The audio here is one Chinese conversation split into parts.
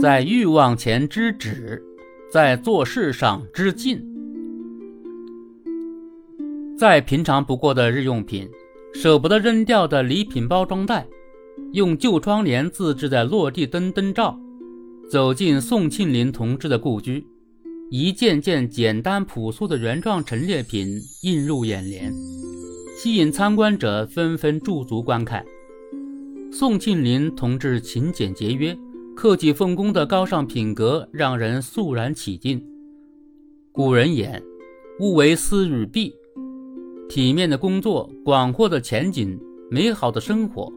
在欲望前知止，在做事上知进。再平常不过的日用品，舍不得扔掉的礼品包装袋，用旧窗帘自制的落地灯灯罩，走进宋庆龄同志的故居，一件件简单朴素的原状陈列品映入眼帘，吸引参观者纷纷驻足观看。宋庆龄同志勤俭节约。克己奉公的高尚品格让人肃然起敬。古人言：“勿为私与弊。”体面的工作、广阔的前景、美好的生活，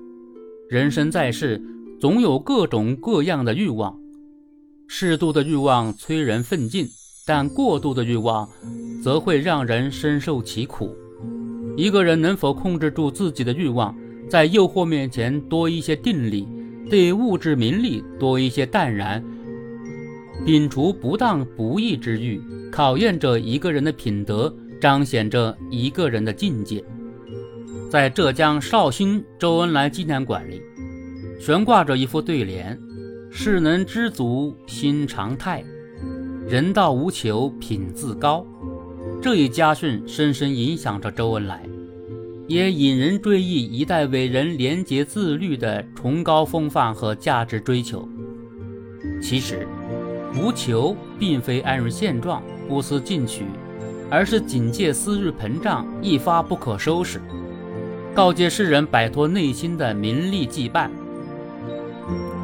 人生在世，总有各种各样的欲望。适度的欲望催人奋进，但过度的欲望则会让人深受其苦。一个人能否控制住自己的欲望，在诱惑面前多一些定力？对物质名利多一些淡然，摒除不当不义之欲，考验着一个人的品德，彰显着一个人的境界。在浙江绍兴周恩来纪念馆里，悬挂着一副对联：“世能知足心常泰，人道无求品自高。”这一家训深深影响着周恩来。也引人追忆一代伟人廉洁自律的崇高风范和价值追求。其实，无求并非安于现状、不思进取，而是警戒私欲膨胀、一发不可收拾，告诫世人摆脱内心的名利羁绊。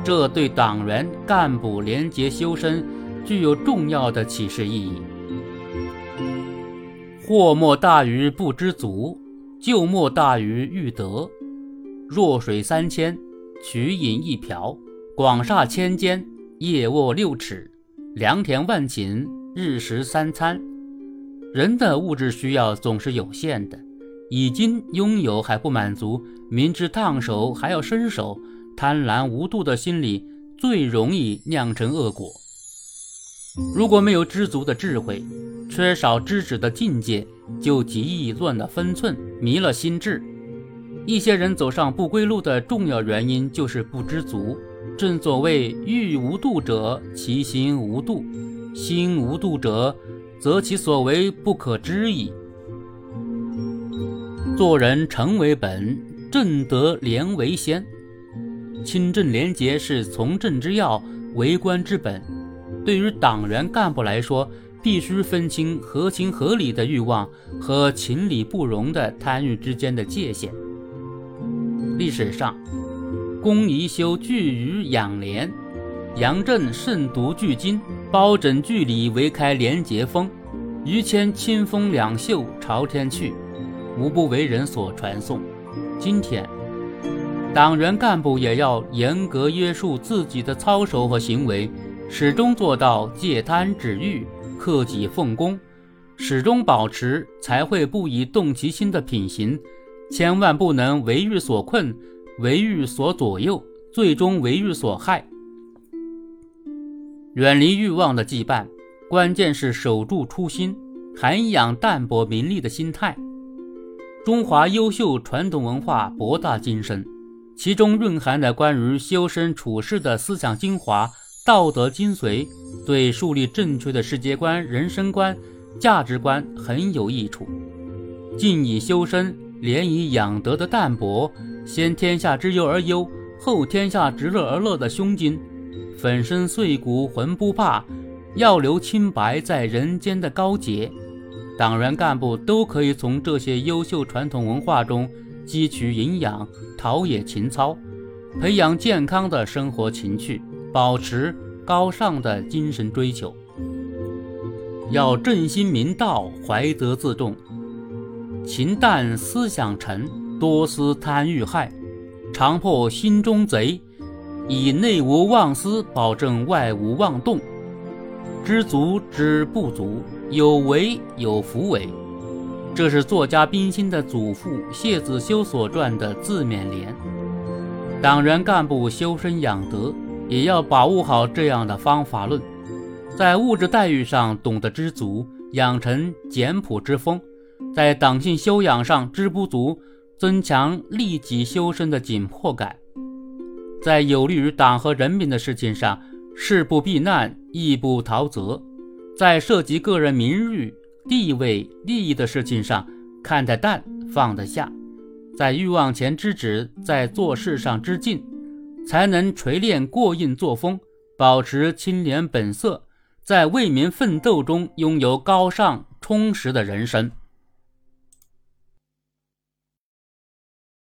这对党员干部廉洁修身具有重要的启示意义。祸莫大于不知足。旧莫大于欲得，弱水三千，取饮一瓢；广厦千间，夜卧六尺；良田万顷，日食三餐。人的物质需要总是有限的，已经拥有还不满足，明知烫手还要伸手，贪婪无度的心理最容易酿成恶果。如果没有知足的智慧，缺少知止的境界。就极易乱了分寸，迷了心智。一些人走上不归路的重要原因就是不知足。正所谓“欲无度者，其心无度；心无度者，则其所为不可知矣。”做人诚为本，正德廉为先。清正廉洁是从政之要，为官之本。对于党员干部来说，必须分清合情合理的欲望和情理不容的贪欲之间的界限。历史上，公宜修具于养廉，杨震慎独拒金，包拯据礼为开廉洁风，于谦清风两袖朝天去，无不为人所传颂。今天，党员干部也要严格约束自己的操守和行为，始终做到戒贪止欲。克己奉公，始终保持才会不以动其心的品行，千万不能为欲所困，为欲所左右，最终为欲所害。远离欲望的羁绊，关键是守住初心，涵养淡泊名利的心态。中华优秀传统文化博大精深，其中蕴含的关于修身处世的思想精华。道德精髓对树立正确的世界观、人生观、价值观很有益处。静以修身，廉以养德的淡泊，先天下之忧而忧，后天下之乐而乐的胸襟，粉身碎骨浑不怕，要留清白在人间的高洁。党员干部都可以从这些优秀传统文化中汲取营养，陶冶情操，培养健康的生活情趣。保持高尚的精神追求，要正心明道，怀德自重，情淡思想沉，多思贪欲害，常破心中贼，以内无妄思，保证外无妄动，知足知不足，有为有弗为。这是作家冰心的祖父谢子修所撰的自勉联。党员干部修身养德。也要把握好这样的方法论，在物质待遇上懂得知足，养成简朴之风；在党性修养上知不足，增强利己修身的紧迫感；在有利于党和人民的事情上，事不避难，亦不逃责，在涉及个人名誉、地位、利益的事情上，看得淡，放得下，在欲望前知止，在做事上知进，才能锤炼过硬作风，保持清廉本色，在为民奋斗中拥有高尚充实的人生。